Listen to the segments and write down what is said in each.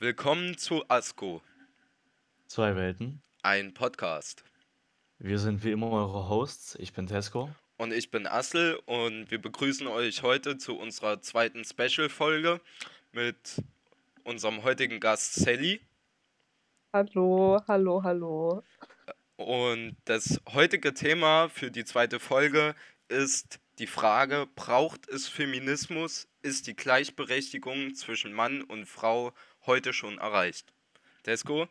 Willkommen zu ASCO, Zwei Welten. ein Podcast. Wir sind wie immer eure Hosts. Ich bin Tesco. Und ich bin Assel und wir begrüßen euch heute zu unserer zweiten Special-Folge mit unserem heutigen Gast Sally. Hallo, hallo, hallo. Und das heutige Thema für die zweite Folge ist die Frage, braucht es Feminismus? Ist die Gleichberechtigung zwischen Mann und Frau heute schon erreicht? Tesco?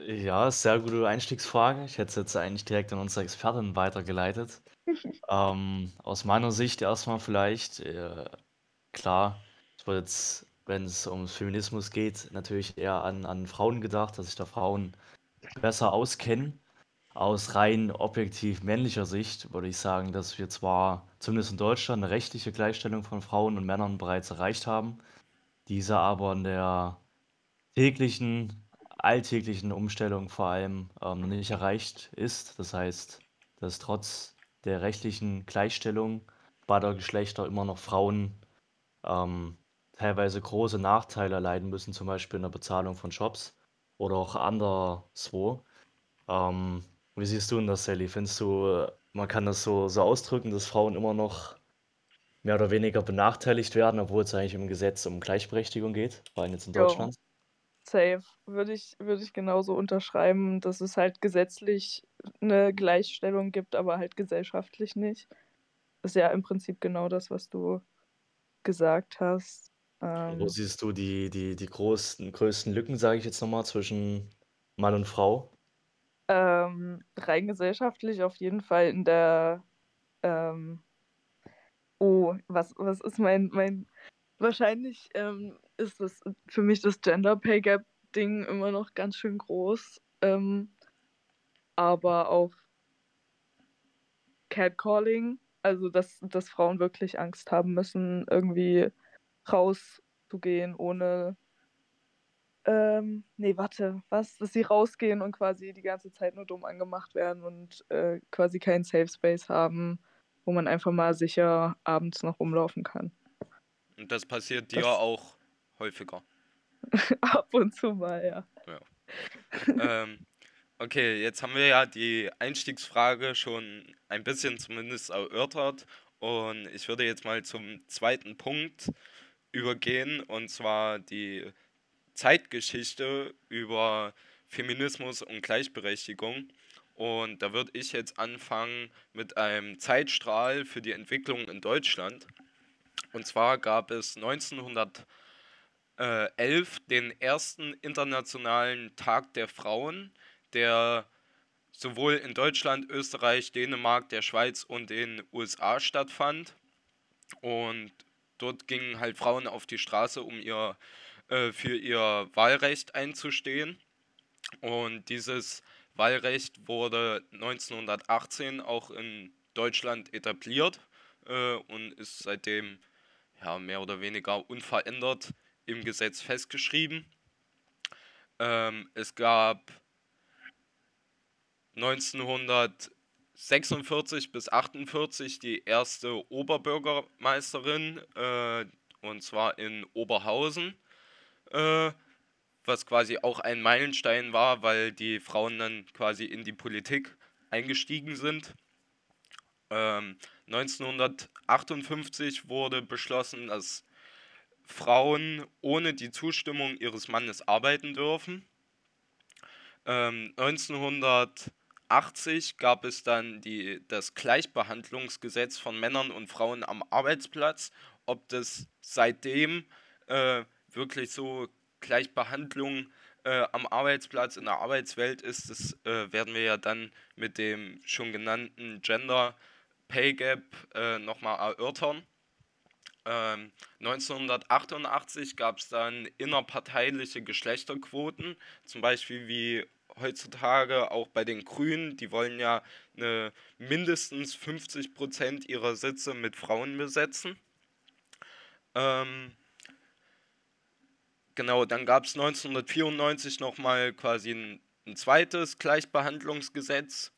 Ja, sehr gute Einstiegsfrage. Ich hätte es jetzt eigentlich direkt an unsere Expertin weitergeleitet. ähm, aus meiner Sicht erstmal vielleicht, äh, klar, es wird jetzt, wenn es ums Feminismus geht, natürlich eher an, an Frauen gedacht, dass sich da Frauen besser auskennen. Aus rein objektiv männlicher Sicht würde ich sagen, dass wir zwar zumindest in Deutschland eine rechtliche Gleichstellung von Frauen und Männern bereits erreicht haben, diese aber in der täglichen, alltäglichen Umstellung vor allem ähm, nicht erreicht ist. Das heißt, dass trotz der rechtlichen Gleichstellung beider Geschlechter immer noch Frauen ähm, teilweise große Nachteile erleiden müssen, zum Beispiel in der Bezahlung von Jobs oder auch anderswo. Ähm, wie siehst du denn das, Sally? Findest du, man kann das so, so ausdrücken, dass Frauen immer noch mehr oder weniger benachteiligt werden, obwohl es eigentlich im Gesetz um Gleichberechtigung geht, vor allem jetzt in Jo, Deutschland? safe. Würde ich, würde ich genauso unterschreiben, dass es halt gesetzlich eine Gleichstellung gibt, aber halt gesellschaftlich nicht. Ist ja im Prinzip genau das, was du gesagt hast. Wo Ähm, siehst du die, die, die größten, größten Lücken, sage ich jetzt nochmal, zwischen Mann und Frau? ähm, rein gesellschaftlich auf jeden Fall in der, ähm, oh, was, was ist mein, mein, wahrscheinlich ähm, ist das für mich das Gender Pay Gap Ding immer noch ganz schön groß. Ähm, aber auch Catcalling, also dass, dass Frauen wirklich Angst haben müssen, irgendwie rauszugehen, ohne. Ähm, nee, warte, was? Dass sie rausgehen und quasi die ganze Zeit nur dumm angemacht werden und äh, quasi keinen Safe Space haben, wo man einfach mal sicher abends noch rumlaufen kann. Und das passiert dir Das auch häufiger. ab und zu mal, ja. Ja. Ähm, okay, jetzt haben wir ja die Einstiegsfrage schon ein bisschen zumindest erörtert und ich würde jetzt mal zum zweiten Punkt übergehen und zwar die Zeitgeschichte über Feminismus und Gleichberechtigung. Und da würde ich jetzt anfangen mit einem Zeitstrahl für die Entwicklung in Deutschland. Und zwar gab es 1911 den ersten internationalen Tag der Frauen, der sowohl in Deutschland, Österreich, Dänemark, der Schweiz und den USA stattfand. Und dort gingen halt Frauen auf die Straße, um ihr, äh, für ihr Wahlrecht einzustehen. Und dieses Wahlrecht wurde 1918 auch in Deutschland etabliert äh, und ist seitdem ja, mehr oder weniger unverändert im Gesetz festgeschrieben. Ähm, es gab 1946 bis 48 die erste Oberbürgermeisterin, äh, und zwar in Oberhausen, äh, was quasi auch ein Meilenstein war, weil die Frauen dann quasi in die Politik eingestiegen sind. Ähm, 1958 wurde beschlossen, dass Frauen ohne die Zustimmung ihres Mannes arbeiten dürfen. Ähm, 1980 gab es dann die, das Gleichbehandlungsgesetz von Männern und Frauen am Arbeitsplatz. Ob das seitdem äh, wirklich so Gleichbehandlung äh, am Arbeitsplatz in der Arbeitswelt ist, das äh, werden wir ja dann mit dem schon genannten Gender Pay Gap äh, nochmal erörtern. Ähm, 1988 gab es dann innerparteiliche Geschlechterquoten, zum Beispiel wie heutzutage auch bei den Grünen, die wollen ja eine, mindestens 50% ihrer Sitze mit Frauen besetzen. Ähm, genau, dann gab es 1994 nochmal quasi ein, ein zweites Gleichbehandlungsgesetz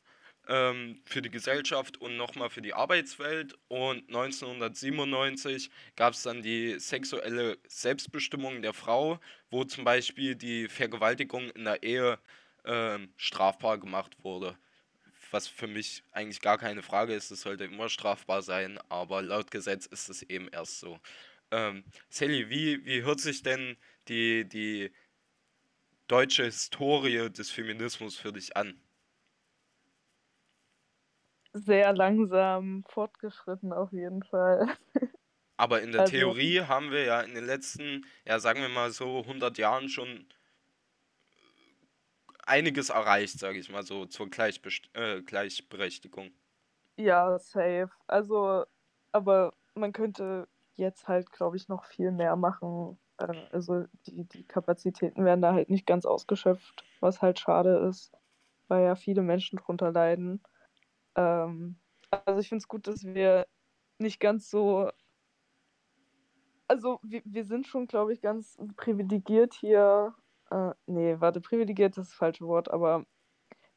ähm, für die Gesellschaft und nochmal für die Arbeitswelt. Und 1997 gab es dann die sexuelle Selbstbestimmung der Frau, wo zum Beispiel die Vergewaltigung in der Ehe ähm, strafbar gemacht wurde. Was für mich eigentlich gar keine Frage ist, es sollte immer strafbar sein, aber laut Gesetz ist es eben erst so. Ähm, Sally, wie, wie hört sich denn die, die deutsche Historie des Feminismus für dich an? Sehr langsam fortgeschritten auf jeden Fall. Aber in der also, Theorie haben wir ja in den letzten, ja sagen wir mal so 100 Jahren schon einiges erreicht, sage ich mal so, zur Gleichbest äh, Gleichberechtigung. Ja, safe. Also, aber man könnte jetzt halt, glaube ich, noch viel mehr machen. Äh, also die, die Kapazitäten werden da halt nicht ganz ausgeschöpft, was halt schade ist, weil ja viele Menschen drunter leiden. Ähm, also ich finde es gut, dass wir nicht ganz so. Also wir, wir sind schon, glaube ich, ganz privilegiert hier. Äh, nee, warte, privilegiert ist das falsche Wort, aber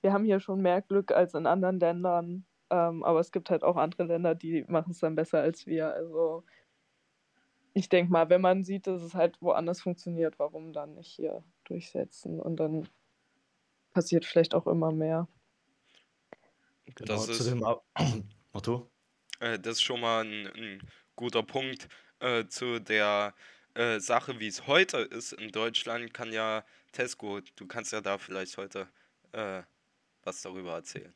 wir haben hier schon mehr Glück als in anderen Ländern. Ähm, aber es gibt halt auch andere Länder, die machen es dann besser als wir. Also ich denke mal, wenn man sieht, dass es halt woanders funktioniert, warum dann nicht hier durchsetzen? Und dann passiert vielleicht auch immer mehr. Genau, das ist, dem? Äh, das ist schon mal ein, ein guter Punkt äh, zu der äh, Sache, wie es heute ist in Deutschland, kann ja Tesco, du kannst ja da vielleicht heute äh, was darüber erzählen.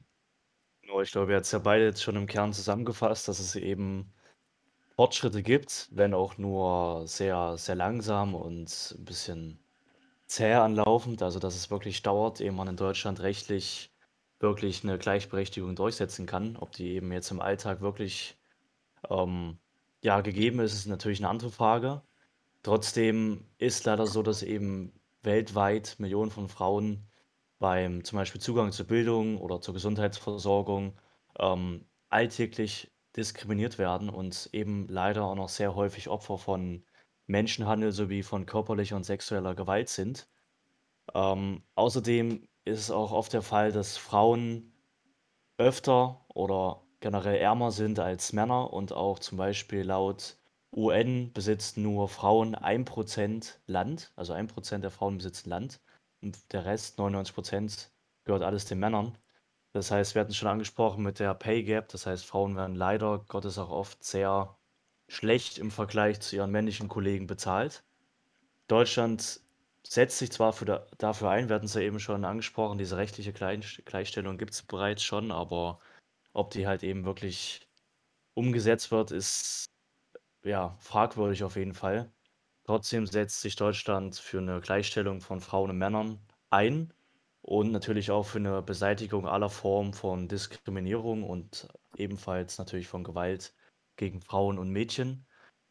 Genau, ich glaube, ihr habt es ja beide jetzt schon im Kern zusammengefasst, dass es eben Fortschritte gibt, wenn auch nur sehr, sehr langsam und ein bisschen zäh anlaufend. Also, dass es wirklich dauert, ehe man in Deutschland rechtlich wirklich eine Gleichberechtigung durchsetzen kann. Ob die eben jetzt im Alltag wirklich ähm, ja, gegeben ist, ist natürlich eine andere Frage. Trotzdem ist leider so, dass eben weltweit Millionen von Frauen beim zum Beispiel Zugang zur Bildung oder zur Gesundheitsversorgung ähm, alltäglich diskriminiert werden und eben leider auch noch sehr häufig Opfer von Menschenhandel sowie von körperlicher und sexueller Gewalt sind. Ähm, außerdem ist es auch oft der Fall, dass Frauen öfter oder generell ärmer sind als Männer und auch zum Beispiel laut UN besitzen nur Frauen 1% Land, also 1% der Frauen besitzen Land und der Rest, 99%, gehört alles den Männern. Das heißt, wir hatten es schon angesprochen mit der Pay Gap, das heißt, Frauen werden leider Gottes auch oft sehr schlecht im Vergleich zu ihren männlichen Kollegen bezahlt. Deutschland setzt sich zwar für dafür ein, wir hatten es ja eben schon angesprochen, diese rechtliche Gleichstellung gibt es bereits schon, aber ob die halt eben wirklich umgesetzt wird, ist ja fragwürdig auf jeden Fall. Trotzdem setzt sich Deutschland für eine Gleichstellung von Frauen und Männern ein und natürlich auch für eine Beseitigung aller Formen von Diskriminierung und ebenfalls natürlich von Gewalt gegen Frauen und Mädchen.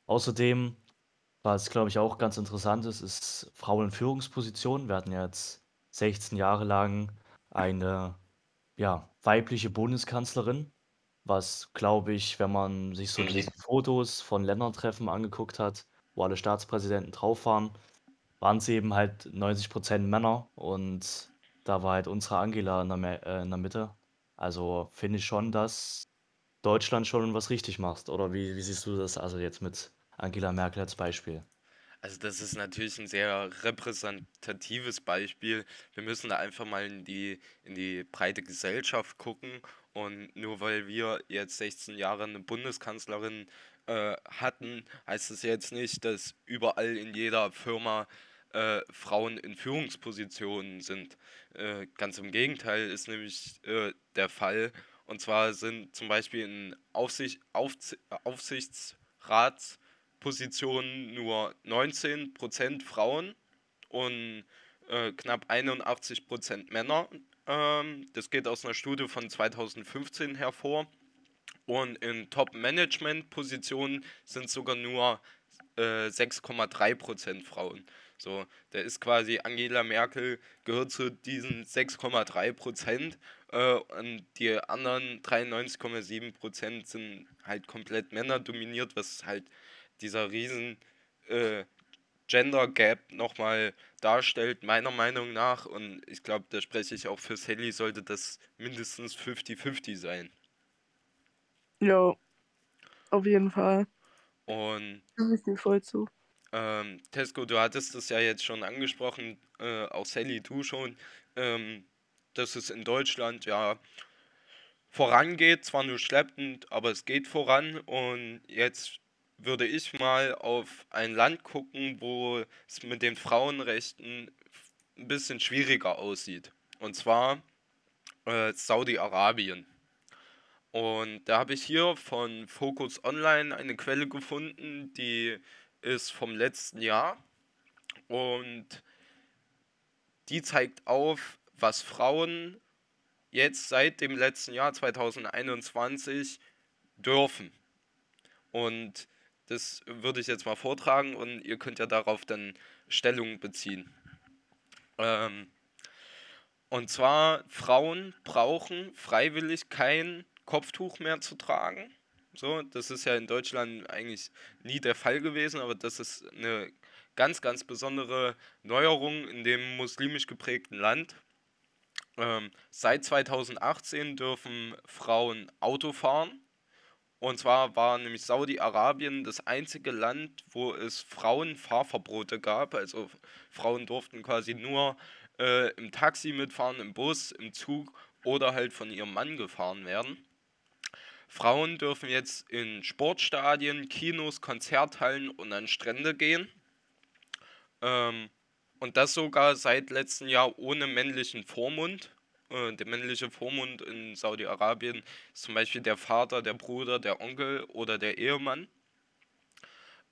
Außerdem was, glaube ich, auch ganz interessant ist, ist Frauen in Führungspositionen. Wir hatten jetzt 16 Jahre lang eine ja, weibliche Bundeskanzlerin, was, glaube ich, wenn man sich so die Fotos von Ländertreffen angeguckt hat, wo alle Staatspräsidenten drauf waren, waren es eben halt 90 Prozent Männer und da war halt unsere Angela in der, äh, in der Mitte. Also finde ich schon, dass Deutschland schon was richtig macht. Oder wie, wie siehst du das also jetzt mit Angela Merkel als Beispiel. Also das ist natürlich ein sehr repräsentatives Beispiel. Wir müssen da einfach mal in die, in die breite Gesellschaft gucken. Und nur weil wir jetzt 16 Jahre eine Bundeskanzlerin äh, hatten, heißt es jetzt nicht, dass überall in jeder Firma äh, Frauen in Führungspositionen sind. Äh, ganz im Gegenteil ist nämlich äh, der Fall. Und zwar sind zum Beispiel in Aufsicht, Aufs Aufsichtsrats Positionen nur 19% Frauen und äh, knapp 81% Männer. Ähm, das geht aus einer Studie von 2015 hervor. Und in Top-Management-Positionen sind sogar nur äh, 6,3% Frauen. So, da ist quasi Angela Merkel gehört zu diesen 6,3% äh, und die anderen 93,7% sind halt komplett Männer dominiert, was halt dieser riesen äh, Gender Gap nochmal darstellt, meiner Meinung nach. Und ich glaube, da spreche ich auch für Sally, sollte das mindestens 50-50 sein. Ja, auf jeden Fall. Und Stimme ich dir voll zu. Ähm, Tesco, du hattest es ja jetzt schon angesprochen, äh, auch Sally, du schon, ähm, dass es in Deutschland ja vorangeht, zwar nur schleppend, aber es geht voran. Und jetzt würde ich mal auf ein Land gucken, wo es mit den Frauenrechten ein bisschen schwieriger aussieht. Und zwar äh, Saudi-Arabien. Und da habe ich hier von Focus Online eine Quelle gefunden, die ist vom letzten Jahr. Und die zeigt auf, was Frauen jetzt seit dem letzten Jahr 2021 dürfen. Und das würde ich jetzt mal vortragen und ihr könnt ja darauf dann Stellung beziehen. Ähm, und zwar, Frauen brauchen freiwillig kein Kopftuch mehr zu tragen. So, das ist ja in Deutschland eigentlich nie der Fall gewesen, aber das ist eine ganz, ganz besondere Neuerung in dem muslimisch geprägten Land. Ähm, seit 2018 dürfen Frauen Auto fahren und zwar war nämlich Saudi-Arabien das einzige Land, wo es Frauenfahrverbote gab. Also Frauen durften quasi nur äh, im Taxi mitfahren, im Bus, im Zug oder halt von ihrem Mann gefahren werden. Frauen dürfen jetzt in Sportstadien, Kinos, Konzerthallen und an Strände gehen. Ähm, und das sogar seit letztem Jahr ohne männlichen Vormund. Äh, der männliche Vormund in Saudi-Arabien ist zum Beispiel der Vater, der Bruder, der Onkel oder der Ehemann.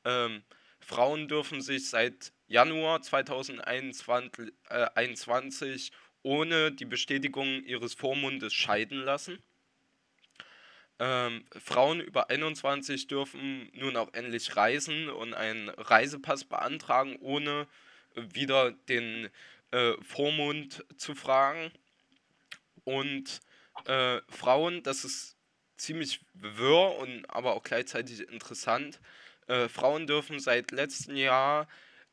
Ähm, Frauen dürfen sich seit Januar 2021 äh, ohne die Bestätigung ihres Vormundes scheiden lassen. Ähm, Frauen über 21 dürfen nun auch endlich reisen und einen Reisepass beantragen, ohne wieder den äh, Vormund zu fragen und äh, Frauen, das ist ziemlich wirr und aber auch gleichzeitig interessant. Äh, Frauen dürfen seit letztem Jahr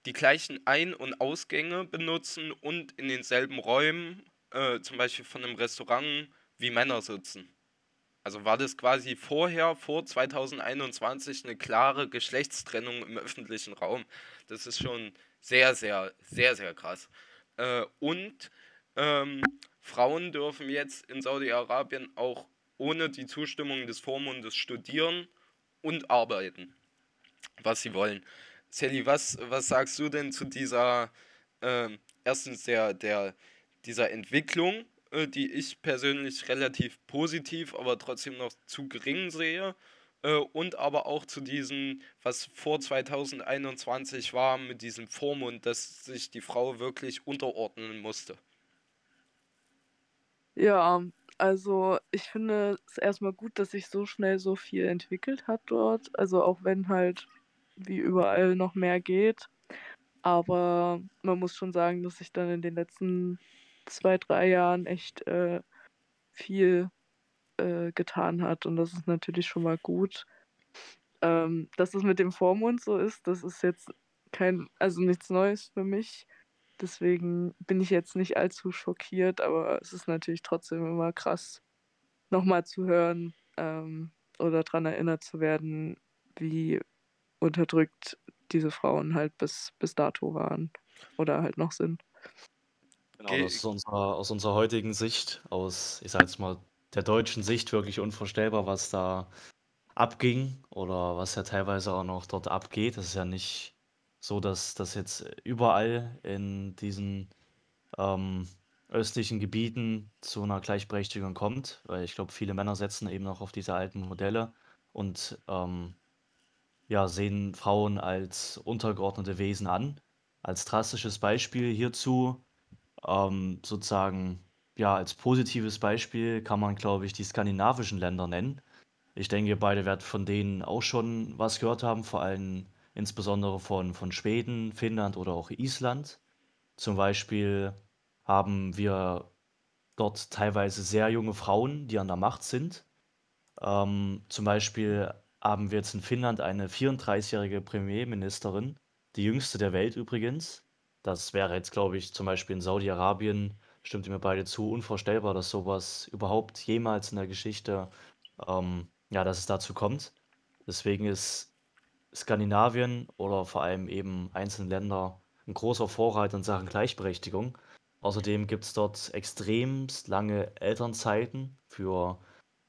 die gleichen Ein- und Ausgänge benutzen und in denselben Räumen, äh, zum Beispiel von einem Restaurant, wie Männer sitzen. Also war das quasi vorher, vor 2021, eine klare Geschlechtstrennung im öffentlichen Raum. Das ist schon sehr, sehr, sehr, sehr krass. Äh, und ähm, Frauen dürfen jetzt in Saudi-Arabien auch ohne die Zustimmung des Vormundes studieren und arbeiten, was sie wollen. Sally, was, was sagst du denn zu dieser, äh, erstens der, der, dieser Entwicklung, die ich persönlich relativ positiv, aber trotzdem noch zu gering sehe? Äh, und aber auch zu diesem, was vor 2021 war, mit diesem Vormund, dass sich die Frau wirklich unterordnen musste. Ja, also ich finde es erstmal gut, dass sich so schnell so viel entwickelt hat dort. Also auch wenn halt wie überall noch mehr geht. Aber man muss schon sagen, dass sich dann in den letzten zwei, drei Jahren echt äh, viel äh, getan hat. Und das ist natürlich schon mal gut. Ähm, dass es mit dem Vormund so ist, das ist jetzt kein, also nichts Neues für mich. Deswegen bin ich jetzt nicht allzu schockiert, aber es ist natürlich trotzdem immer krass, nochmal zu hören ähm, oder daran erinnert zu werden, wie unterdrückt diese Frauen halt bis, bis dato waren oder halt noch sind. Genau, das ist unserer, aus unserer heutigen Sicht, aus, ich sag jetzt mal, der deutschen Sicht wirklich unvorstellbar, was da abging oder was ja teilweise auch noch dort abgeht. Das ist ja nicht so, dass das jetzt überall in diesen ähm, östlichen Gebieten zu einer Gleichberechtigung kommt, weil ich glaube, viele Männer setzen eben noch auf diese alten Modelle und ähm, ja, sehen Frauen als untergeordnete Wesen an. Als drastisches Beispiel hierzu, ähm, sozusagen, ja, als positives Beispiel kann man, glaube ich, die skandinavischen Länder nennen. Ich denke, beide werdet von denen auch schon was gehört haben, vor allem insbesondere von, von Schweden, Finnland oder auch Island. Zum Beispiel haben wir dort teilweise sehr junge Frauen, die an der Macht sind. Ähm, zum Beispiel haben wir jetzt in Finnland eine 34-jährige Premierministerin, die jüngste der Welt übrigens. Das wäre jetzt, glaube ich, zum Beispiel in Saudi-Arabien, stimmt ihr mir beide zu, unvorstellbar, dass sowas überhaupt jemals in der Geschichte, ähm, ja, dass es dazu kommt. Deswegen ist Skandinavien oder vor allem eben einzelne Länder ein großer Vorreiter in Sachen Gleichberechtigung. Außerdem gibt es dort extremst lange Elternzeiten für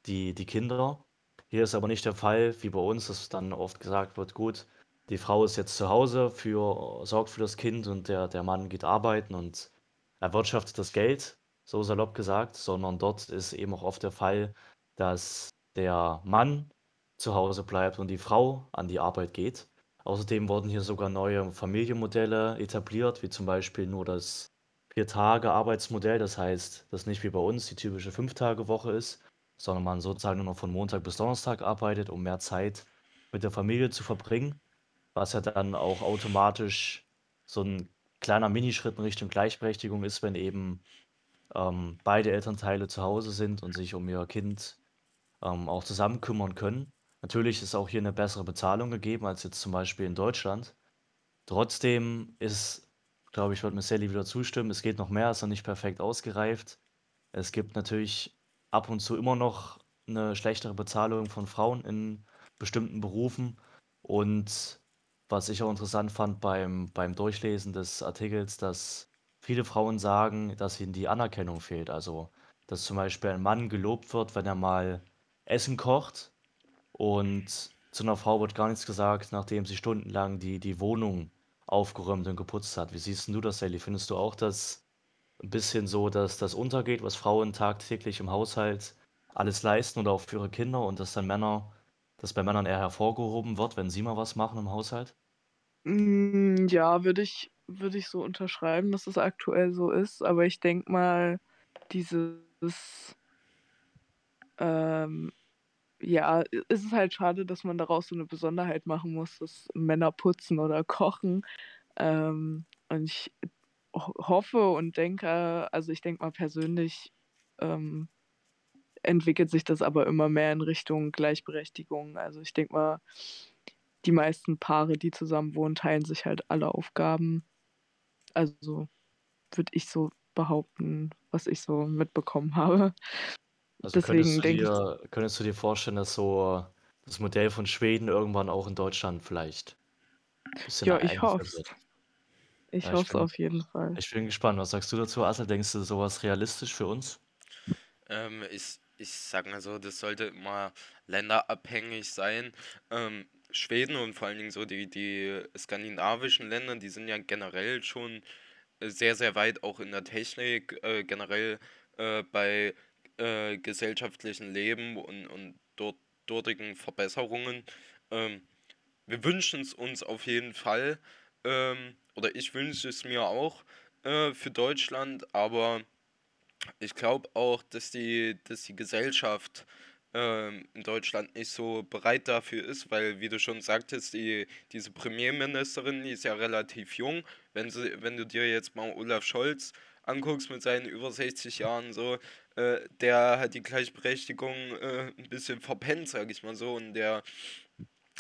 die, die Kinder. Hier ist aber nicht der Fall, wie bei uns, dass dann oft gesagt wird, gut, die Frau ist jetzt zu Hause, für, sorgt für das Kind und der, der Mann geht arbeiten und erwirtschaftet das Geld, so salopp gesagt, sondern dort ist eben auch oft der Fall, dass der Mann zu Hause bleibt und die Frau an die Arbeit geht. Außerdem wurden hier sogar neue Familienmodelle etabliert, wie zum Beispiel nur das Vier-Tage-Arbeitsmodell. Das heißt, dass nicht wie bei uns die typische Fünf-Tage-Woche ist, sondern man sozusagen nur noch von Montag bis Donnerstag arbeitet, um mehr Zeit mit der Familie zu verbringen, was ja dann auch automatisch so ein kleiner Minischritt in Richtung Gleichberechtigung ist, wenn eben ähm, beide Elternteile zu Hause sind und sich um ihr Kind ähm, auch zusammen kümmern können. Natürlich ist auch hier eine bessere Bezahlung gegeben als jetzt zum Beispiel in Deutschland. Trotzdem ist, glaube ich, wird mir Sally wieder zustimmen, es geht noch mehr, ist noch nicht perfekt ausgereift. Es gibt natürlich ab und zu immer noch eine schlechtere Bezahlung von Frauen in bestimmten Berufen. Und was ich auch interessant fand beim, beim Durchlesen des Artikels, dass viele Frauen sagen, dass ihnen die Anerkennung fehlt. Also, dass zum Beispiel ein Mann gelobt wird, wenn er mal Essen kocht und zu einer Frau wird gar nichts gesagt, nachdem sie stundenlang die, die Wohnung aufgeräumt und geputzt hat. Wie siehst du das, Sally? Findest du auch, dass ein bisschen so, dass das untergeht, was Frauen tagtäglich im Haushalt alles leisten oder auch für ihre Kinder und dass dann Männer, dass bei Männern eher hervorgehoben wird, wenn sie mal was machen im Haushalt? Mm, ja, würde ich, würde ich so unterschreiben, dass es aktuell so ist. Aber ich denke mal, dieses, ähm, ja, es ist halt schade, dass man daraus so eine Besonderheit machen muss, dass Männer putzen oder kochen. Ähm, und ich hoffe und denke, also ich denke mal persönlich, ähm, entwickelt sich das aber immer mehr in Richtung Gleichberechtigung. Also ich denke mal, die meisten Paare, die zusammen wohnen, teilen sich halt alle Aufgaben. Also würde ich so behaupten, was ich so mitbekommen habe. Also Deswegen könntest du dir, könntest du dir vorstellen, dass so das Modell von Schweden irgendwann auch in Deutschland vielleicht ein bisschen ja, ich hoffe? Ich Ja, hoffe es auf jeden Fall. ich bin gespannt. Was sagst du dazu, Asel? Denkst du, sowas realistisch für uns? Ähm, ich, ich sag mal so, das sollte immer länderabhängig sein. Ähm, Schweden und vor allen Dingen so die, die skandinavischen Länder, die sind ja generell schon sehr, sehr weit auch in der Technik, äh, generell äh, bei äh, gesellschaftlichen Leben und, und dort, dortigen Verbesserungen. Ähm, wir wünschen es uns auf jeden Fall. Ähm, oder ich wünsche es mir auch äh, für Deutschland, aber ich glaube auch, dass die, dass die Gesellschaft ähm, in Deutschland nicht so bereit dafür ist, weil, wie du schon sagtest, die, diese Premierministerin, die ist ja relativ jung. Wenn, sie, wenn du dir jetzt mal Olaf Scholz anguckst mit seinen über 60 Jahren so, äh, der hat die Gleichberechtigung äh, ein bisschen verpennt, sag ich mal so. Und der,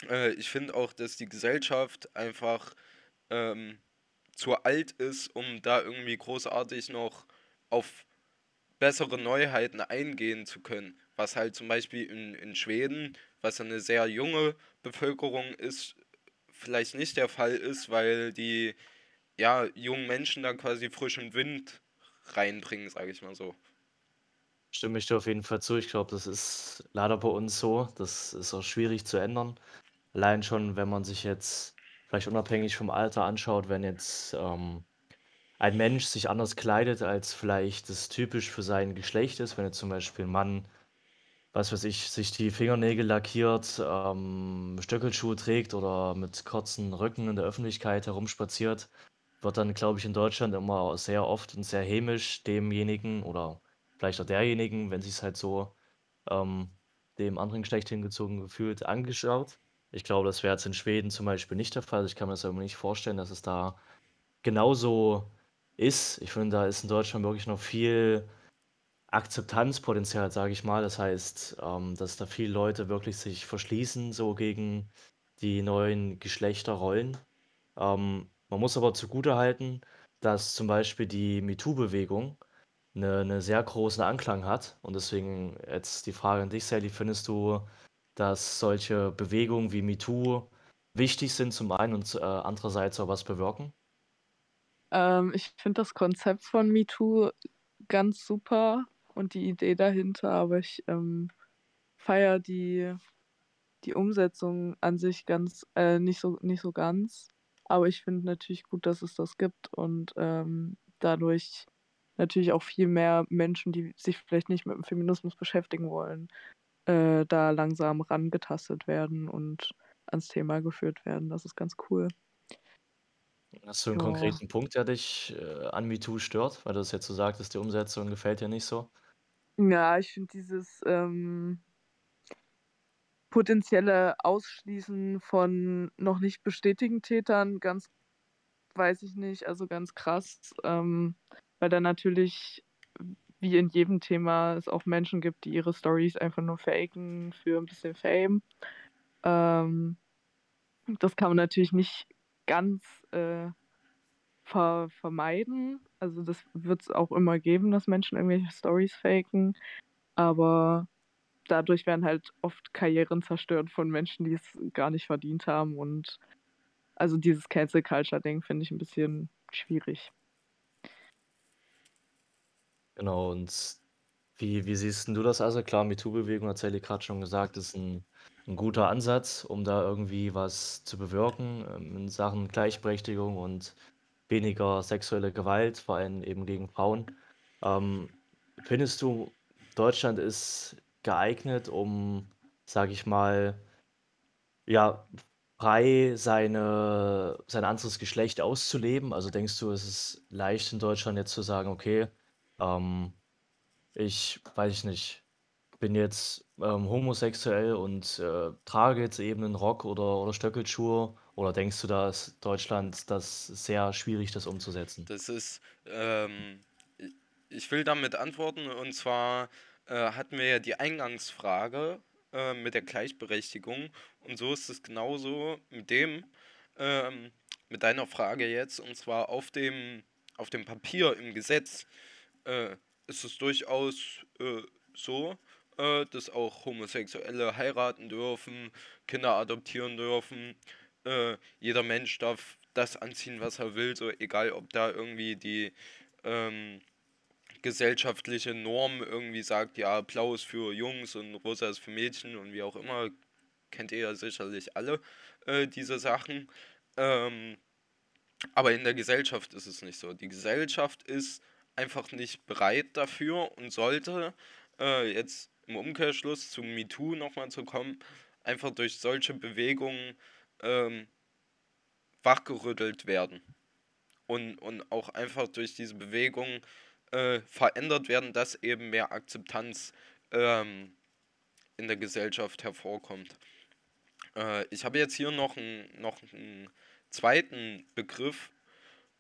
äh, ich finde auch, dass die Gesellschaft einfach ähm, zu alt ist, um da irgendwie großartig noch auf bessere Neuheiten eingehen zu können. Was halt zum Beispiel in, in Schweden, was eine sehr junge Bevölkerung ist, vielleicht nicht der Fall ist, weil die ja, jungen Menschen da quasi frischen Wind reinbringen, sage ich mal so. Stimme ich dir auf jeden Fall zu. Ich glaube, das ist leider bei uns so. Das ist auch schwierig zu ändern. Allein schon, wenn man sich jetzt vielleicht unabhängig vom Alter anschaut, wenn jetzt ähm, ein Mensch sich anders kleidet, als vielleicht das typisch für sein Geschlecht ist, wenn jetzt zum Beispiel ein Mann, was weiß ich, sich die Fingernägel lackiert, ähm, Stöckelschuhe trägt oder mit kurzen Rücken in der Öffentlichkeit herumspaziert, wird dann, glaube ich, in Deutschland immer sehr oft und sehr hämisch demjenigen oder vielleicht auch derjenigen, wenn sich es halt so ähm, dem anderen Geschlecht hingezogen gefühlt, angeschaut. Ich glaube, das wäre jetzt in Schweden zum Beispiel nicht der Fall. Ich kann mir das aber nicht vorstellen, dass es da genauso ist. Ich finde, da ist in Deutschland wirklich noch viel Akzeptanzpotenzial, sage ich mal. Das heißt, ähm, dass da viele Leute wirklich sich verschließen, so gegen die neuen Geschlechterrollen. Ähm, man muss aber zugutehalten, dass zum Beispiel die MeToo-Bewegung 'ne 'ne sehr großen Anklang hat und deswegen jetzt die Frage an dich, Sally: Findest du, dass solche Bewegungen wie MeToo wichtig sind zum einen und, äh, andererseits auch was bewirken? Ähm, ich finde das Konzept von MeToo ganz super und die Idee dahinter, aber ich, ähm, feiere die die Umsetzung an sich ganz äh, nicht so nicht so ganz. Aber ich finde natürlich gut, dass es das gibt und, ähm, dadurch natürlich auch viel mehr Menschen, die sich vielleicht nicht mit dem Feminismus beschäftigen wollen, äh, da langsam rangetastet werden und ans Thema geführt werden. Das ist ganz cool. Hast du 'n Ja. konkreten Punkt, der dich, äh, an MeToo stört, weil du das jetzt so sagtest, die Umsetzung gefällt dir nicht so? Ja, ich finde dieses, ähm potenzielle Ausschließen von noch nicht bestätigten Tätern ganz weiß ich nicht, also ganz krass, ähm, weil da natürlich wie in jedem Thema es auch Menschen gibt, die ihre Storys einfach nur faken für 'n bisschen Fame. Ähm, das kann man natürlich nicht ganz, äh, ver vermeiden. Also, das wird's auch immer geben, dass Menschen irgendwelche Storys faken, aber dadurch werden halt oft Karrieren zerstört von Menschen, die es gar nicht verdient haben und also, dieses Cancel Culture Ding finde ich 'n bisschen schwierig. Genau und wie wie siehst du das also? Klar, MeToo-Bewegung, hat Sally grad schon gesagt, ist 'n 'n guter Ansatz, um da irgendwie was zu bewirken, ähm, in Sachen Gleichberechtigung und weniger sexuelle Gewalt, vor allem eben gegen Frauen. Ähm, findest du, Deutschland ist geeignet, um, sage ich mal ja, frei seine sein anderes Geschlecht auszuleben? Also, denkst du, es ist leicht in Deutschland jetzt zu sagen: „Okay, ähm, ich weiß ich nicht, bin jetzt, ähm, homosexuell und, äh, trage jetzt eben 'nen Rock oder oder Stöckelschuhe“, oder denkst du, da ist Deutschland das sehr schwierig, das umzusetzen? Das ist, ähm ich will damit antworten und zwar, äh, hatten wir ja die Eingangsfrage, äh, mit der Gleichberechtigung und so ist es genauso mit dem ähm, mit deiner Frage jetzt und zwar auf dem auf dem Papier im Gesetz, äh, ist es durchaus, äh, so, äh, dass auch Homosexuelle heiraten dürfen, Kinder adoptieren dürfen. Äh, jeder Mensch darf das anziehen, was er will, so egal, ob da irgendwie die, ähm, gesellschaftliche Norm irgendwie sagt: „Ja, blau ist für Jungs und rosa ist für Mädchen“ und wie auch immer. Kennt ihr ja sicherlich alle, äh, diese Sachen. Ähm, aber in der Gesellschaft ist es nicht so. Die Gesellschaft ist einfach nicht bereit dafür und sollte, äh, jetzt im Umkehrschluss zu MeToo noch mal zu kommen, einfach durch solche Bewegungen, ähm wachgerüttelt werden. Und und auch einfach durch diese Bewegung, äh, verändert werden, dass eben mehr Akzeptanz, ähm, in der Gesellschaft hervorkommt. Äh, ich habe jetzt hier noch 'n noch 'n 2. Begriff.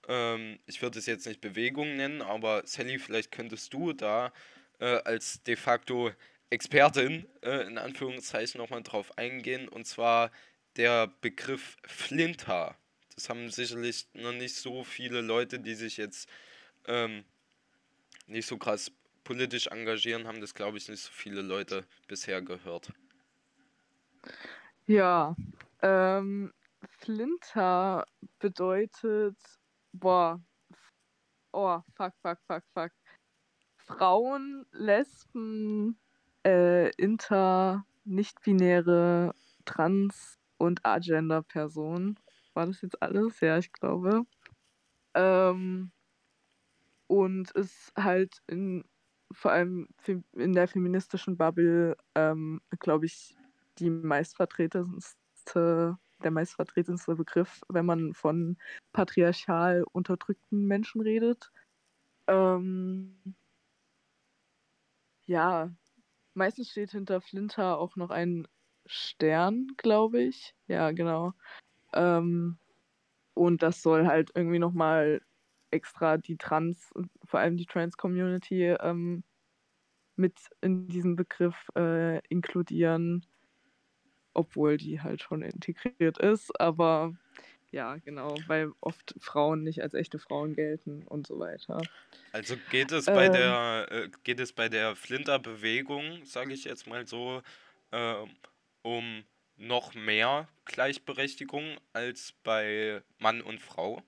Ähm, ich würde es jetzt nicht Bewegung nennen, aber Sally, vielleicht könntest du da, äh, als de facto Expertin, äh, in Anführungszeichen noch mal drauf eingehen, und zwar der Begriff Flinter. Das haben sicherlich noch nicht so viele Leute, die sich jetzt, ähm, nicht so krass politisch engagieren, haben das, glaube ich, nicht so viele Leute bisher gehört. Ja, ähm, Flinter bedeutet boah, oh, fuck, fuck, fuck, fuck. Frauen, Lesben, äh, Inter, nicht-binäre, Trans und Agender-Personen. War das jetzt alles? Ja, ich glaube. Ähm und ist halt in vor allem in der feministischen Bubble, ähm, glaube ich, die meistvertretenste der meistvertretenste Begriff, wenn man von patriarchal unterdrückten Menschen redet. Ähm ja, meistens steht hinter Flinter auch noch ein Stern, glaube ich. Ja, genau. Ähm, und das soll halt irgendwie noch mal extra die Trans vor allem die Trans-Community, ähm, mit in diesen Begriff, äh, inkludieren obwohl die halt schon integriert ist. Aber ja, genau, weil oft Frauen nicht als echte Frauen gelten und so weiter. Also geht es bei Ähm, der äh, geht es bei der Flinter-Bewegung, sage ich jetzt mal so, ähm, um noch mehr Gleichberechtigung als bei Mann und Frau?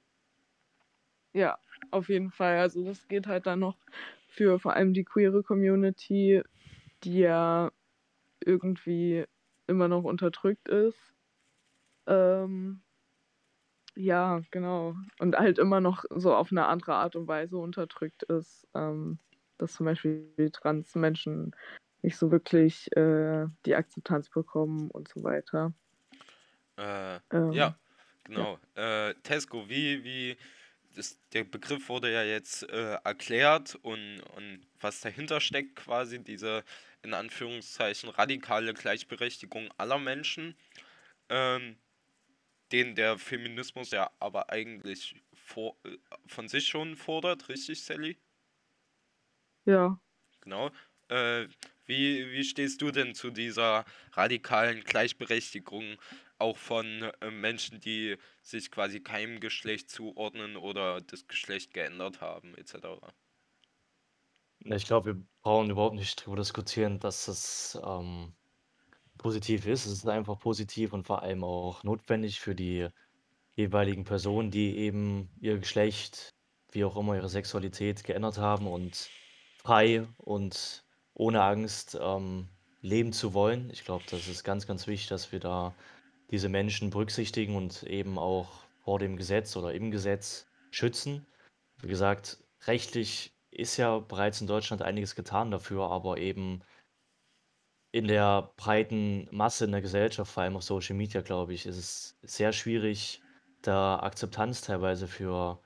ja, auf jeden Fall. Also das geht halt dann noch für vor allem die queere Community, die ja irgendwie immer noch unterdrückt ist. Ähm, ja, genau. Und halt immer noch so auf eine andere Art und Weise unterdrückt ist, ähm, dass zum Beispiel die Trans-Menschen nicht so wirklich äh, die Akzeptanz bekommen und so weiter. Äh, Ähm, ja, ja. genau. Äh, Tesco, wie, wie, das, der Begriff wurde ja jetzt äh, erklärt und, und was dahinter steckt quasi, diese in Anführungszeichen radikale Gleichberechtigung aller Menschen, ähm, den der Feminismus ja aber eigentlich vor, äh, von sich schon fordert, richtig, Sally? Ja. Genau. Äh, wie, wie stehst du denn zu dieser radikalen Gleichberechtigung auch von äh, Menschen, die sich quasi keinem Geschlecht zuordnen oder das Geschlecht geändert haben, etc.? Ich glaube, wir brauchen überhaupt nicht drüber diskutieren, dass das ähm, positiv ist. Es ist einfach positiv und vor allem auch notwendig für die jeweiligen Personen, die eben ihr Geschlecht, wie auch immer ihre Sexualität geändert haben und frei und ohne Angst ähm, leben zu wollen. Ich glaube, das ist ganz, ganz wichtig, dass wir da diese Menschen berücksichtigen und eben auch vor dem Gesetz oder im Gesetz schützen. Wie gesagt, rechtlich ist ja bereits in Deutschland einiges getan dafür, aber eben in der breiten Masse in der Gesellschaft, vor allem auf Social Media, glaube ich, ist es sehr schwierig, da Akzeptanz teilweise für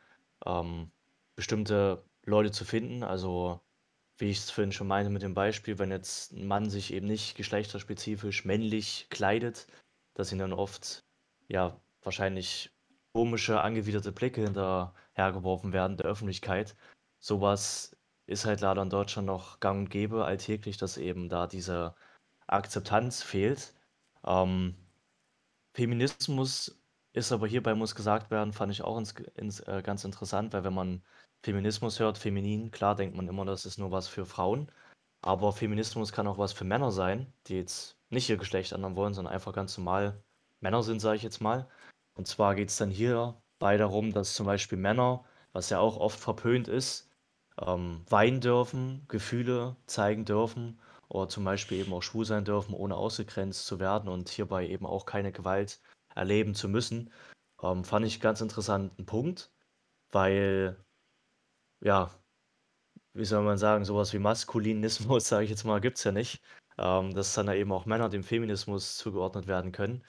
ähm, bestimmte Leute zu finden. Also, wie ich es vorhin schon meinte mit dem Beispiel, wenn jetzt ein Mann sich eben nicht geschlechterspezifisch männlich kleidet, dass ihm dann oft, ja, wahrscheinlich komische, angewiderte Blicke hinterhergeworfen werden der Öffentlichkeit. Sowas ist halt leider in Deutschland noch gang und gäbe alltäglich, dass eben da diese Akzeptanz fehlt. Ähm, Feminismus ist aber hierbei muss gesagt werden, fand ich auch ins, ins, äh, ganz interessant, weil wenn man Feminismus hört, feminin, klar denkt man immer, das ist nur was für Frauen. Aber Feminismus kann auch was für Männer sein, die jetzt nicht ihr Geschlecht ändern wollen, sondern einfach ganz normal Männer sind, sage ich jetzt mal. Und zwar geht es dann hierbei darum, dass zum Beispiel Männer, was ja auch oft verpönt ist, ähm, weinen dürfen, Gefühle zeigen dürfen oder zum Beispiel eben auch schwul sein dürfen, ohne ausgegrenzt zu werden und hierbei eben auch keine Gewalt erleben zu müssen. Ähm, fand ich ganz interessanten Punkt, weil, ja, wie soll man sagen, sowas wie Maskulinismus, sage ich jetzt mal, gibt es ja nicht. Ähm, dass dann da eben auch Männer dem Feminismus zugeordnet werden können.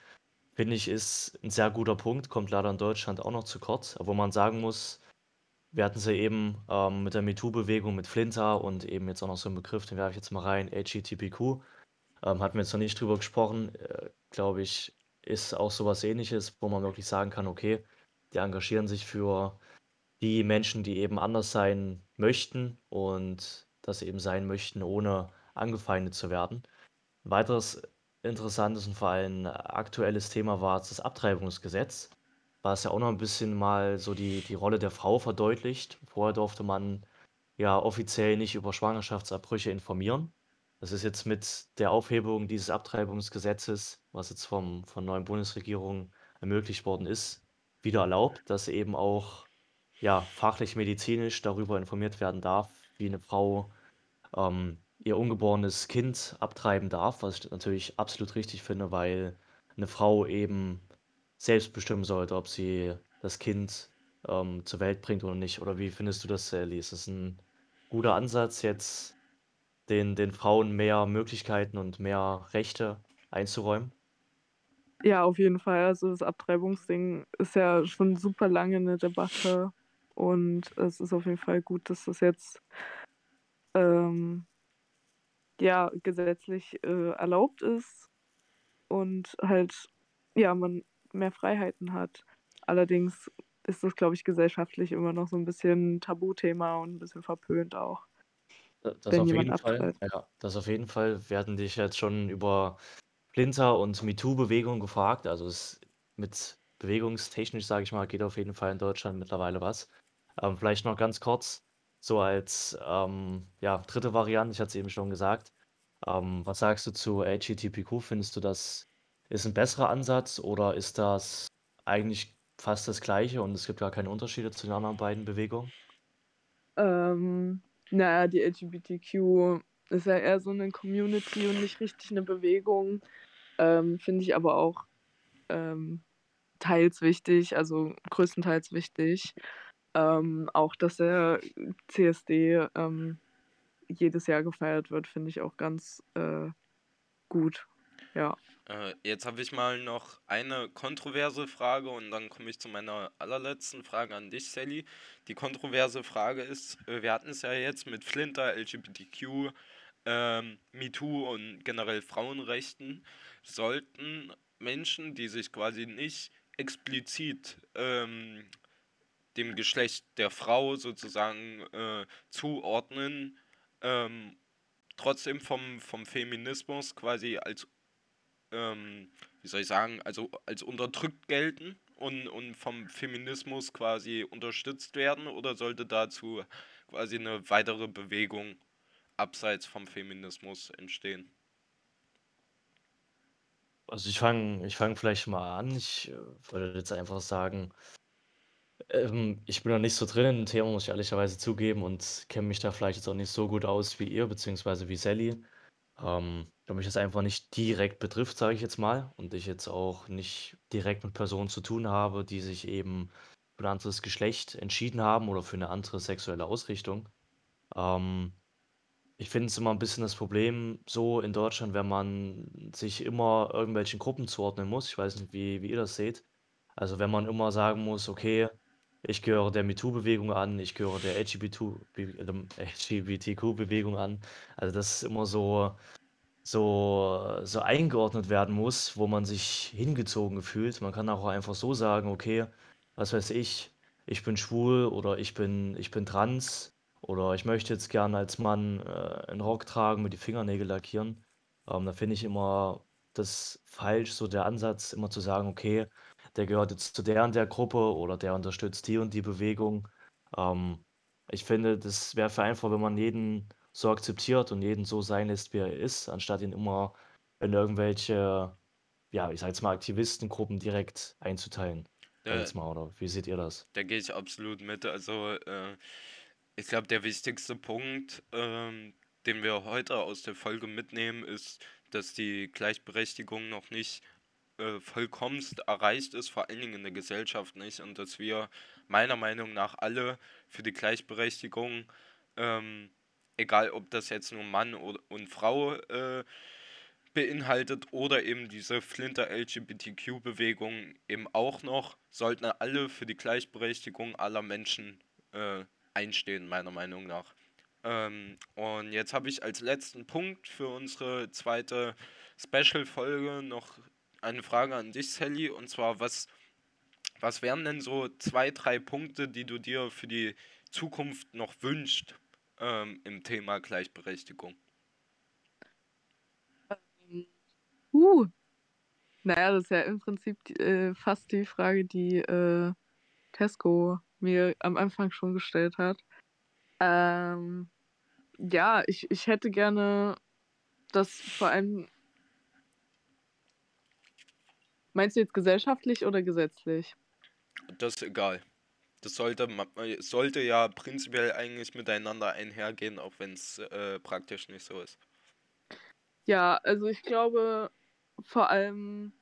Finde ich, ist ein sehr guter Punkt, kommt leider in Deutschland auch noch zu kurz, wo man sagen muss, wir hatten sie eben ähm, mit der MeToo-Bewegung, mit Flinter und eben jetzt auch noch so einen Begriff, den werfe ich jetzt mal rein, LGTBQ. Ähm, hatten wir jetzt noch nicht drüber gesprochen, äh, glaube ich, ist auch sowas ähnliches, wo man wirklich sagen kann, okay, die engagieren sich für die Menschen, die eben anders sein möchten und das eben sein möchten, ohne angefeindet zu werden. Ein weiteres interessantes und vor allem aktuelles Thema war das Abtreibungsgesetz, was ja auch noch ein bisschen mal so die, die Rolle der Frau verdeutlicht. Vorher durfte man ja offiziell nicht über Schwangerschaftsabbrüche informieren. Das ist jetzt mit der Aufhebung dieses Abtreibungsgesetzes, was jetzt vom, von neuen Bundesregierung ermöglicht worden ist, wieder erlaubt, dass eben auch ja, fachlich medizinisch darüber informiert werden darf, wie eine Frau ähm, ihr ungeborenes Kind abtreiben darf, was ich natürlich absolut richtig finde, weil eine Frau eben selbst bestimmen sollte, ob sie das Kind ähm, zur Welt bringt oder nicht. Oder wie findest du das? Ist das ein guter Ansatz, jetzt den, den Frauen mehr Möglichkeiten und mehr Rechte einzuräumen? Ja, auf jeden Fall. Also das Abtreibungsding ist ja schon super lange eine Debatte und es ist auf jeden Fall gut, dass das jetzt ähm, ja gesetzlich äh, erlaubt ist und halt ja man mehr Freiheiten hat. Allerdings ist das, glaube ich, gesellschaftlich immer noch so ein bisschen Tabuthema und ein bisschen verpönt auch, Da- Das wenn auf jeden Fall, ja, das auf jeden Fall. Wir hatten dich jetzt schon über Flinter und MeToo-Bewegung gefragt. Also es mit bewegungstechnisch, sage ich mal, geht auf jeden Fall in Deutschland mittlerweile was. Ähm, vielleicht noch ganz kurz, so als ähm, ja, dritte Variante, ich hatte es eben schon gesagt. Ähm, was sagst du zu LGTBQ? Findest du, das ist ein besserer Ansatz oder ist das eigentlich fast das gleiche und es gibt gar keine Unterschiede zu den anderen beiden Bewegungen? Ähm, naja, die LGBTQ ist ja eher so eine Community und nicht richtig eine Bewegung. Ähm, Finde ich aber auch ähm, teils wichtig, also größtenteils wichtig. Ähm, auch, dass der CSD ähm, jedes Jahr gefeiert wird, finde ich auch ganz äh, gut. Ja. Äh, jetzt habe ich mal noch eine kontroverse Frage und dann komme ich zu meiner allerletzten Frage an dich, Sally. Die kontroverse Frage ist, äh, wir hatten es ja jetzt mit Flinter, LGBTQ, ähm, MeToo und generell Frauenrechten. Sollten Menschen, die sich quasi nicht explizit ähm, dem Geschlecht der Frau sozusagen äh, zuordnen, ähm, trotzdem vom, vom Feminismus quasi als, ähm, wie soll ich sagen, also als unterdrückt gelten und, und vom Feminismus quasi unterstützt werden oder sollte dazu quasi eine weitere Bewegung abseits vom Feminismus entstehen? Also ich fange ich fang vielleicht mal an. Ich äh, würde jetzt einfach sagen, ähm, ich bin noch nicht so drin in dem Thema, muss ich ehrlicherweise zugeben und kenne mich da vielleicht jetzt auch nicht so gut aus wie ihr, beziehungsweise wie Sally. Ähm, da mich das einfach nicht direkt betrifft, sage ich jetzt mal, und ich jetzt auch nicht direkt mit Personen zu tun habe, die sich eben für ein anderes Geschlecht entschieden haben oder für eine andere sexuelle Ausrichtung. Ähm, ich finde es immer ein bisschen das Problem so in Deutschland, wenn man sich immer irgendwelchen Gruppen zuordnen muss. Ich weiß nicht, wie, wie ihr das seht. Also wenn man immer sagen muss, okay, ich gehöre der MeToo-Bewegung an, ich gehöre der LGBTQ-Bewegung an. Also das ist immer so, so, so eingeordnet werden muss, wo man sich hingezogen fühlt. Man kann auch einfach so sagen, okay, was weiß ich, ich bin schwul oder ich bin, ich bin trans oder ich möchte jetzt gerne als Mann äh, einen Rock tragen, mit die Fingernägel lackieren. Ähm, da finde ich immer das falsch, so der Ansatz, immer zu sagen, okay, der gehört jetzt zu der und der Gruppe oder der unterstützt die und die Bewegung. Ähm, ich finde, das wäre für einfach, wenn man jeden so akzeptiert und jeden so sein lässt, wie er ist, anstatt ihn immer in irgendwelche, ja, ich sag jetzt mal, Aktivistengruppen direkt einzuteilen. Äh, jetzt mal, oder wie seht ihr das? da gehe ich absolut mit. Also äh, ich glaube, der wichtigste Punkt, ähm, den wir heute aus der Folge mitnehmen, ist, dass die Gleichberechtigung noch nicht äh, vollkommenst erreicht ist, vor allen Dingen in der Gesellschaft nicht, und dass wir meiner Meinung nach alle für die Gleichberechtigung, ähm, egal ob das jetzt nur Mann oder, und Frau äh, beinhaltet oder eben diese Flinter LGBTQ-Bewegung eben auch noch, sollten alle für die Gleichberechtigung aller Menschen äh, einstehen, meiner Meinung nach. Ähm, und jetzt habe ich als letzten Punkt für unsere zweite Special-Folge noch eine Frage an dich, Sally, und zwar, was, was wären denn so zwei, drei Punkte, die du dir für die Zukunft noch wünschst ähm, im Thema Gleichberechtigung? Uh, naja, das ist ja im Prinzip äh, fast die Frage, die äh, Tesco mir am Anfang schon gestellt hat. Ähm, ja, ich, ich hätte gerne, dass vor allem. Meinst du jetzt gesellschaftlich oder gesetzlich? Das ist egal. Das sollte, äh, sollte ja prinzipiell eigentlich miteinander einhergehen, auch wenn es äh, praktisch nicht so ist. Ja, also ich glaube vor allem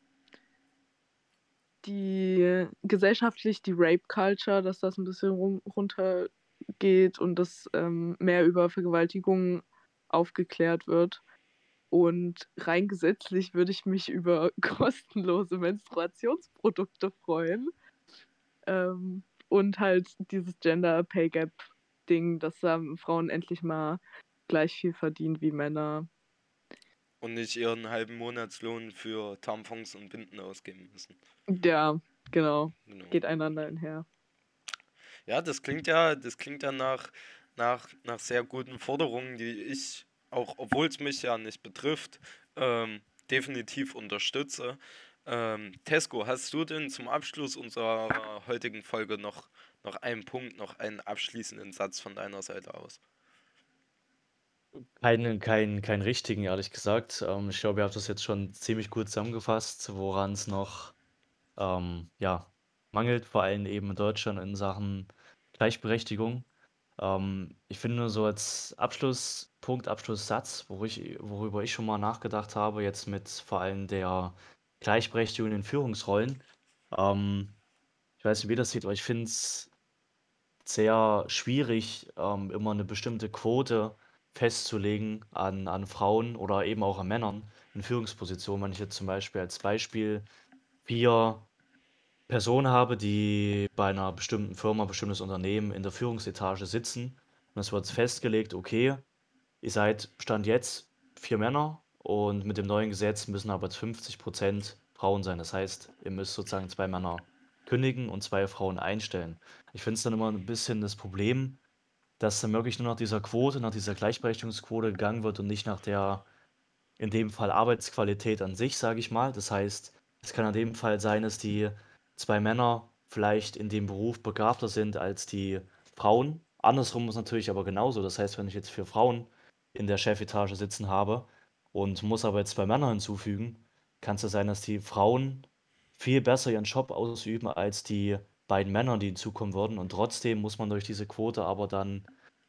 die gesellschaftlich die Rape Culture, dass das ein bisschen rum, runtergeht und dass ähm, mehr über Vergewaltigungen aufgeklärt wird. Und rein gesetzlich würde ich mich über kostenlose Menstruationsprodukte freuen. Ähm, und halt dieses Gender Pay Gap Ding, dass ähm, Frauen endlich mal gleich viel verdienen wie Männer. Und nicht ihren halben Monatslohn für Tampons und Binden ausgeben müssen. Ja, genau. Genau. Geht einander einher. Ja, das klingt ja, das klingt ja nach, nach, nach sehr guten Forderungen, die ich, auch obwohl es mich ja nicht betrifft, ähm, definitiv unterstütze. Ähm, Tesco, hast du denn zum Abschluss unserer heutigen Folge noch, noch einen Punkt, noch einen abschließenden Satz von deiner Seite aus? Keinen keinen keinen richtigen, ehrlich gesagt. Ähm, ich glaube, ihr habt das jetzt schon ziemlich gut zusammengefasst, woran es noch, ähm, ja, mangelt, vor allem eben in Deutschland in Sachen Gleichberechtigung. Ähm, ich finde nur so als Abschlusspunkt, Abschlusssatz, worüber ich worüber ich schon mal nachgedacht habe, jetzt mit vor allem der Gleichberechtigung in Führungsrollen. Ähm, ich weiß nicht, wie ihr das seht, aber ich finde es sehr schwierig, ähm, immer eine bestimmte Quote festzulegen an, an Frauen oder eben auch an Männern in Führungspositionen. Wenn ich jetzt zum Beispiel als Beispiel vier Personen habe, die bei einer bestimmten Firma, bestimmtes Unternehmen in der Führungsetage sitzen und es wird festgelegt, okay, ihr seid Stand jetzt vier Männer und mit dem neuen Gesetz müssen aber 50% Frauen sein. Das heißt, ihr müsst sozusagen zwei Männer kündigen und zwei Frauen einstellen. Ich finde es dann immer ein bisschen das Problem, dass dann wirklich nur nach dieser Quote, nach dieser Gleichberechtigungsquote gegangen wird und nicht nach der, in dem Fall Arbeitsqualität an sich, sage ich mal. Das heißt, es kann in dem Fall sein, dass die zwei Männer vielleicht in dem Beruf begabter sind als die Frauen. Andersrum ist natürlich aber genauso. Das heißt, wenn ich jetzt vier Frauen in der Chefetage sitzen habe und muss aber jetzt zwei Männer hinzufügen, kann es ja sein, dass die Frauen viel besser ihren Job ausüben als die beiden Männern, die hinzukommen würden. Und trotzdem muss man durch diese Quote aber dann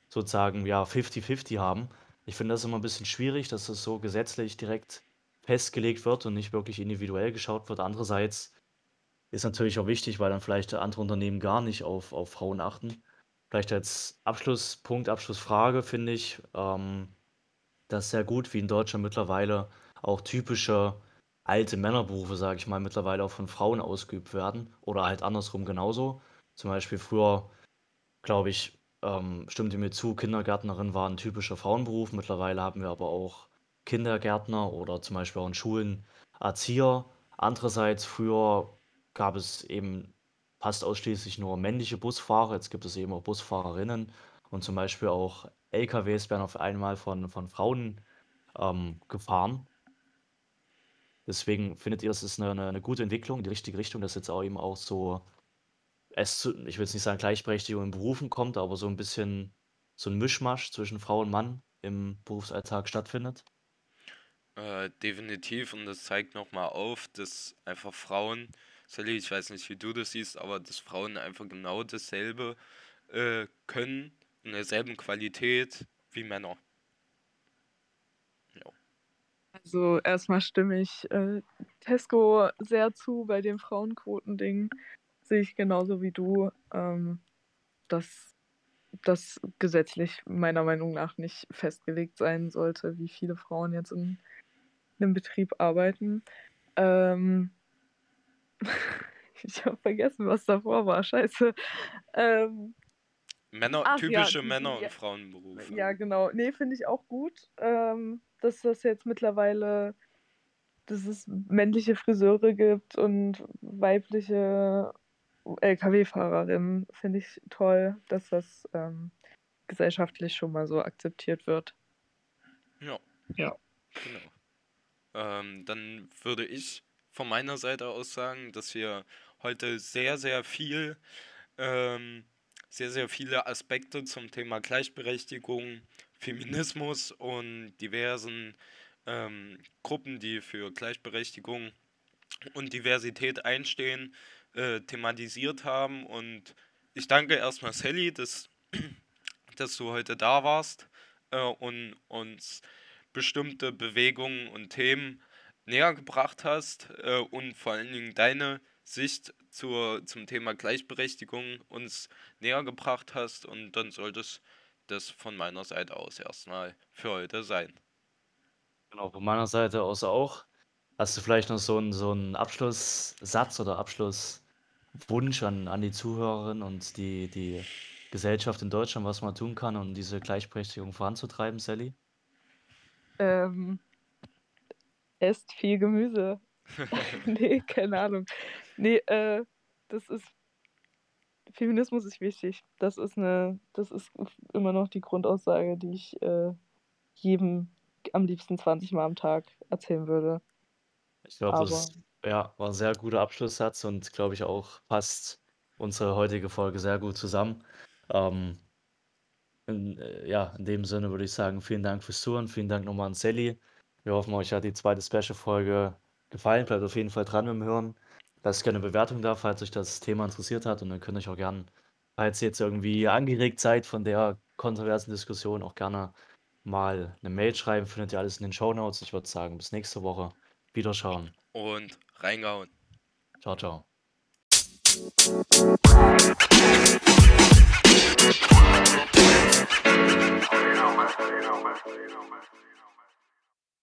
sozusagen ja 50-50 haben. Ich finde das immer ein bisschen schwierig, dass das so gesetzlich direkt festgelegt wird und nicht wirklich individuell geschaut wird. Andererseits ist natürlich auch wichtig, weil dann vielleicht andere Unternehmen gar nicht auf, auf Frauen achten. Vielleicht als Abschlusspunkt, Abschlussfrage finde ich ähm, das sehr gut, wie in Deutschland mittlerweile auch typische alte Männerberufe, sage ich mal, mittlerweile auch von Frauen ausgeübt werden oder halt andersrum genauso. Zum Beispiel früher, glaube ich, ähm, stimmt ihr mir zu, Kindergärtnerin war ein typischer Frauenberuf. Mittlerweile haben wir aber auch Kindergärtner oder zum Beispiel auch in Schulen Erzieher. Andererseits, früher gab es eben fast ausschließlich nur männliche Busfahrer. Jetzt gibt es eben auch Busfahrerinnen und zum Beispiel auch LKWs werden auf einmal von, von Frauen ähm, gefahren. Deswegen findet ihr, das ist eine, eine, gute Entwicklung die richtige Richtung, dass jetzt auch eben auch so, es zu, ich will jetzt nicht sagen Gleichberechtigung in Berufen kommt, aber so ein bisschen so ein Mischmasch zwischen Frau und Mann im Berufsalltag stattfindet? Äh, definitiv und das zeigt nochmal auf, dass einfach Frauen, Sally, ich weiß nicht, wie du das siehst, aber dass Frauen einfach genau dasselbe äh, können, in derselben Qualität wie Männer. Also erstmal stimme ich äh, Tesco sehr zu bei dem Frauenquotending. Sehe ich genauso wie du, ähm, dass das gesetzlich meiner Meinung nach nicht festgelegt sein sollte, wie viele Frauen jetzt in einem Betrieb arbeiten. Ähm, ich habe vergessen, was davor war. Scheiße. Ähm, Männer, ach, typische ja, Männer- und ja, Frauenberufe. Ja, genau. Nee, finde ich auch gut. Ähm, dass das jetzt mittlerweile, dass es männliche Friseure gibt und weibliche Lkw-Fahrerinnen, finde ich toll, dass das ähm, gesellschaftlich schon mal so akzeptiert wird. Ja. Ja. Genau. Ähm, dann würde ich von meiner Seite aus sagen, dass wir heute sehr, sehr viel, ähm, sehr, sehr viele Aspekte zum Thema Gleichberechtigung Feminismus und diversen ähm, Gruppen, die für Gleichberechtigung und Diversität einstehen, äh, thematisiert haben. Und ich danke erstmal Sally, dass, dass du heute da warst äh, und uns bestimmte Bewegungen und Themen näher gebracht hast äh, und vor allen Dingen deine Sicht zur, zum Thema Gleichberechtigung uns näher gebracht hast. Und dann sollte es das von meiner Seite aus erstmal für heute sein. Genau, von meiner Seite aus auch. Hast du vielleicht noch so einen, so einen Abschlusssatz oder Abschlusswunsch an, an die Zuhörerinnen und die, die Gesellschaft in Deutschland, was man tun kann, um diese Gleichberechtigung voranzutreiben, Sally? Ähm, esst viel Gemüse. nee, keine Ahnung. Nee, äh, das ist Feminismus ist wichtig. Das ist eine, das ist immer noch die Grundaussage, die ich äh, jedem am liebsten 20 Mal am Tag erzählen würde. Ich glaube, das Ja, war 'n sehr guter Abschlusssatz und glaube ich auch passt unsere heutige Folge sehr gut zusammen. Ähm in äh, ja, in dem Sinne würde ich sagen, vielen Dank fürs Zuhören. Vielen Dank nochmal an Sally. Wir hoffen, euch hat die zweite Special-Folge gefallen. Bleibt auf jeden Fall dran im Hören. Lasst gerne eine Bewertung da, falls euch das Thema interessiert hat. Und dann könnt ihr euch auch gerne, falls ihr jetzt irgendwie angeregt seid von der kontroversen Diskussion, auch gerne mal eine Mail schreiben. Findet ihr alles in den Show Notes. Ich würde sagen, bis nächste Woche. Wiederschauen. Und reingehauen. Ciao, ciao. You know, man. You know, man. You know, man.